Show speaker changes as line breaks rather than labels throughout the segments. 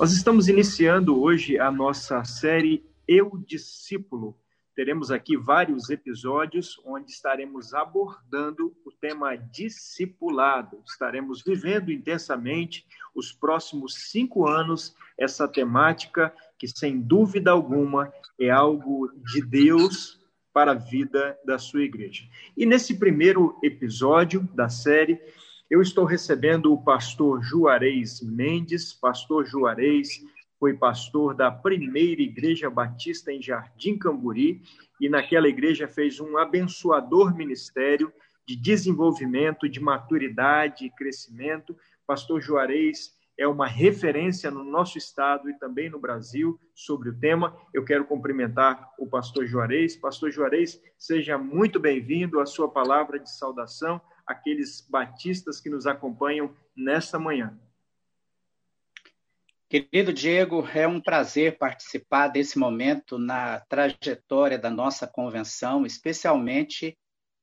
Nós estamos iniciando hoje a nossa série Eu Discípulo. Teremos aqui vários episódios onde estaremos abordando o tema discipulado. Estaremos vivendo intensamente os próximos cinco anos essa temática que, sem dúvida alguma, é algo de Deus para a vida da sua igreja. E nesse primeiro episódio da série, eu estou recebendo o pastor Juarez Mendes. Pastor Juarez foi pastor da primeira igreja batista em Jardim Camburi e naquela igreja fez um abençoador ministério de desenvolvimento, de maturidade e crescimento. Pastor Juarez é uma referência no nosso estado e também no Brasil sobre o tema. Eu quero cumprimentar o pastor Juarez. Pastor Juarez, seja muito bem-vindo à sua palavra de saudação aqueles batistas que nos acompanham nesta manhã.
Querido Diego, é um prazer participar desse momento na trajetória da nossa convenção, especialmente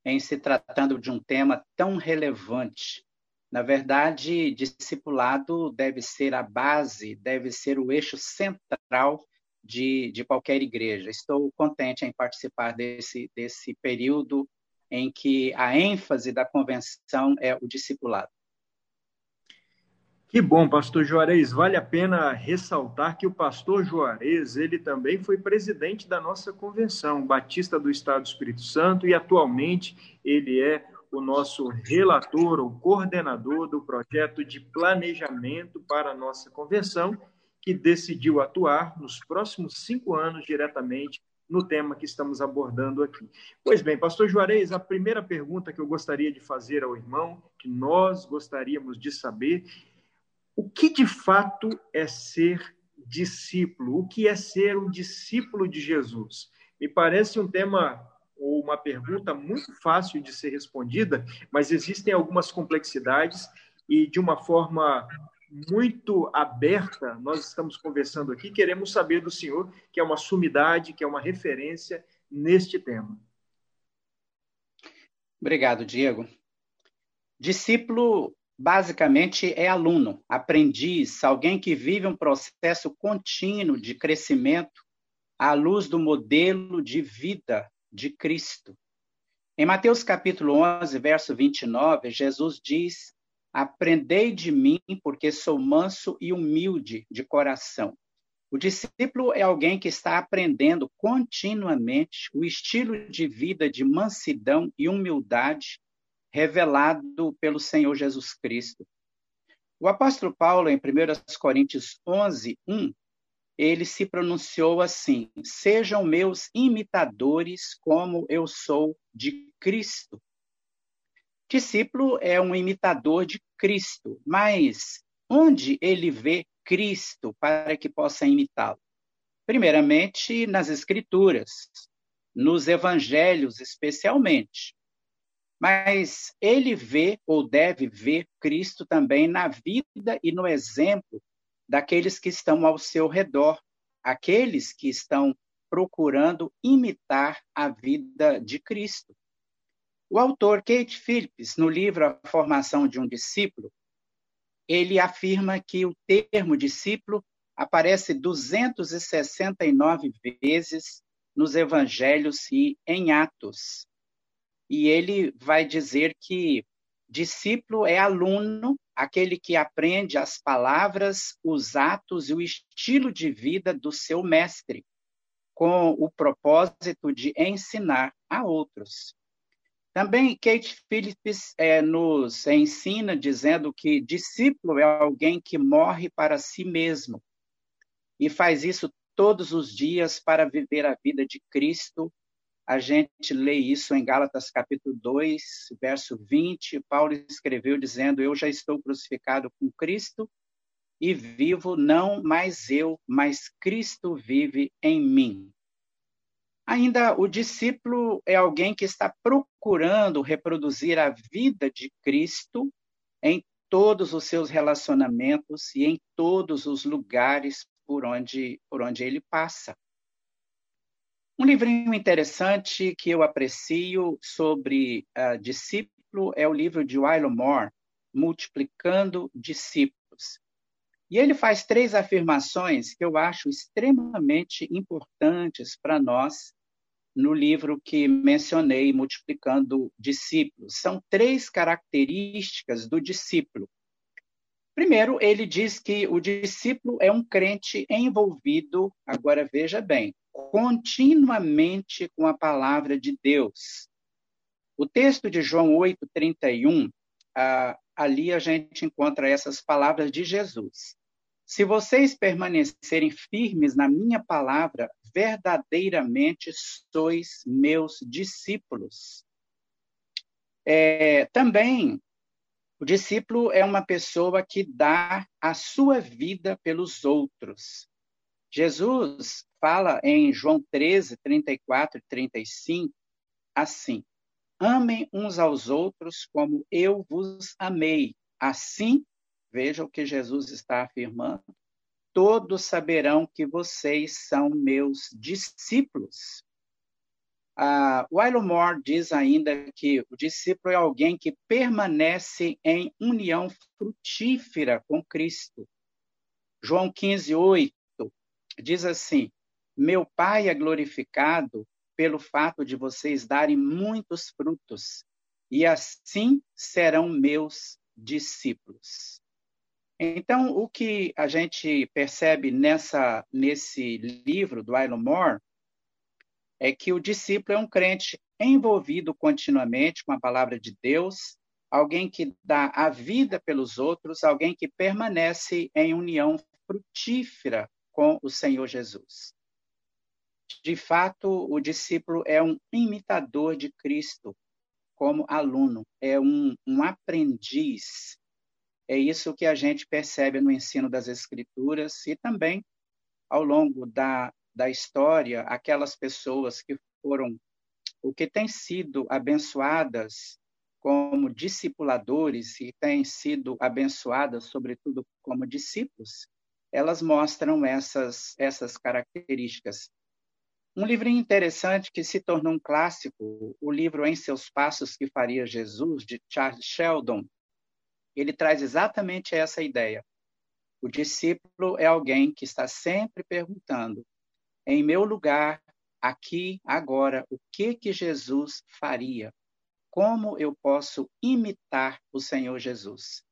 em se tratando de um tema tão relevante. Na verdade, discipulado deve ser a base, deve ser o eixo central de, de qualquer igreja. Estou contente em participar desse, desse período em que a ênfase da convenção é o discipulado.
Que bom, pastor Juarez. Vale a pena ressaltar que o pastor Juarez, ele também foi presidente da nossa convenção batista do Estado do Espírito Santo e atualmente ele é o nosso relator ou coordenador do projeto de planejamento para a nossa convenção, que decidiu atuar nos próximos cinco anos diretamente no tema que estamos abordando aqui. Pois bem, pastor Juarez, a primeira pergunta que eu gostaria de fazer ao irmão, que nós gostaríamos de saber, o que de fato é ser discípulo? O que é ser um discípulo de Jesus? Me parece um tema ou uma pergunta muito fácil de ser respondida, mas existem algumas complexidades e de uma forma muito aberta, nós estamos conversando aqui, queremos saber do senhor, que é uma sumidade, que é uma referência neste tema.
Obrigado, Diego. Discípulo, basicamente, é aluno, aprendiz, alguém que vive um processo contínuo de crescimento à luz do modelo de vida de Cristo. Em Mateus capítulo 11, verso 29, Jesus diz Aprendei de mim, porque sou manso e humilde de coração. O discípulo é alguém que está aprendendo continuamente o estilo de vida de mansidão e humildade revelado pelo Senhor Jesus Cristo. O apóstolo Paulo, em 1 Coríntios 11, 1, ele se pronunciou assim: Sejam meus imitadores, como eu sou de Cristo. Discípulo é um imitador de Cristo, mas onde ele vê Cristo para que possa imitá-lo? Primeiramente, nas Escrituras, nos Evangelhos especialmente. Mas ele vê ou deve ver Cristo também na vida e no exemplo daqueles que estão ao seu redor, aqueles que estão procurando imitar a vida de Cristo. O autor Kate Phillips, no livro A Formação de um Discípulo, ele afirma que o termo discípulo aparece 269 vezes nos evangelhos e em Atos. E ele vai dizer que discípulo é aluno, aquele que aprende as palavras, os atos e o estilo de vida do seu mestre, com o propósito de ensinar a outros. Também Kate Phillips é, nos ensina dizendo que discípulo é alguém que morre para si mesmo e faz isso todos os dias para viver a vida de Cristo. A gente lê isso em Gálatas capítulo 2, verso 20. Paulo escreveu dizendo: Eu já estou crucificado com Cristo e vivo não mais eu, mas Cristo vive em mim. Ainda o discípulo é alguém que está procurando reproduzir a vida de Cristo em todos os seus relacionamentos e em todos os lugares por onde, por onde ele passa. Um livrinho interessante que eu aprecio sobre uh, discípulo é o livro de Wylo Moore, Multiplicando Discípulos. E ele faz três afirmações que eu acho extremamente importantes para nós no livro que mencionei, Multiplicando Discípulos. São três características do discípulo. Primeiro, ele diz que o discípulo é um crente envolvido, agora veja bem, continuamente com a palavra de Deus. O texto de João 8:31, ah, ali a gente encontra essas palavras de Jesus. Se vocês permanecerem firmes na minha palavra, verdadeiramente sois meus discípulos. É, também, o discípulo é uma pessoa que dá a sua vida pelos outros. Jesus fala em João 13, 34 e 35, assim: Amem uns aos outros como eu vos amei. Assim Veja o que Jesus está afirmando. Todos saberão que vocês são meus discípulos. Uh, Willow Moore diz ainda que o discípulo é alguém que permanece em união frutífera com Cristo. João 15, 8 diz assim: Meu Pai é glorificado pelo fato de vocês darem muitos frutos, e assim serão meus discípulos. Então, o que a gente percebe nessa, nesse livro do Aylon Moore é que o discípulo é um crente envolvido continuamente com a palavra de Deus, alguém que dá a vida pelos outros, alguém que permanece em união frutífera com o Senhor Jesus. De fato, o discípulo é um imitador de Cristo como aluno, é um, um aprendiz é isso que a gente percebe no ensino das Escrituras e também ao longo da, da história, aquelas pessoas que foram, o que têm sido abençoadas como discipuladores e têm sido abençoadas, sobretudo, como discípulos, elas mostram essas, essas características. Um livrinho interessante que se tornou um clássico, o livro Em Seus Passos que Faria Jesus, de Charles Sheldon, ele traz exatamente essa ideia. O discípulo é alguém que está sempre perguntando: em meu lugar, aqui, agora, o que que Jesus faria? Como eu posso imitar o Senhor Jesus?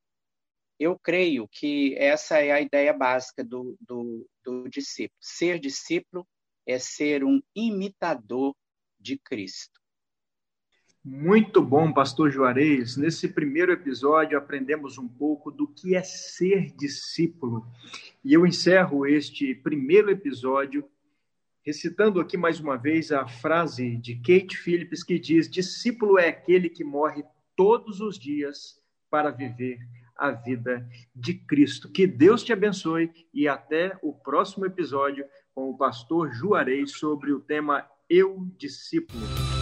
Eu creio que essa é a ideia básica do, do, do discípulo. Ser discípulo é ser um imitador de Cristo.
Muito bom, Pastor Juarez. Nesse primeiro episódio, aprendemos um pouco do que é ser discípulo. E eu encerro este primeiro episódio recitando aqui mais uma vez a frase de Kate Phillips que diz: Discípulo é aquele que morre todos os dias para viver a vida de Cristo. Que Deus te abençoe e até o próximo episódio com o pastor Juarez sobre o tema Eu Discípulo.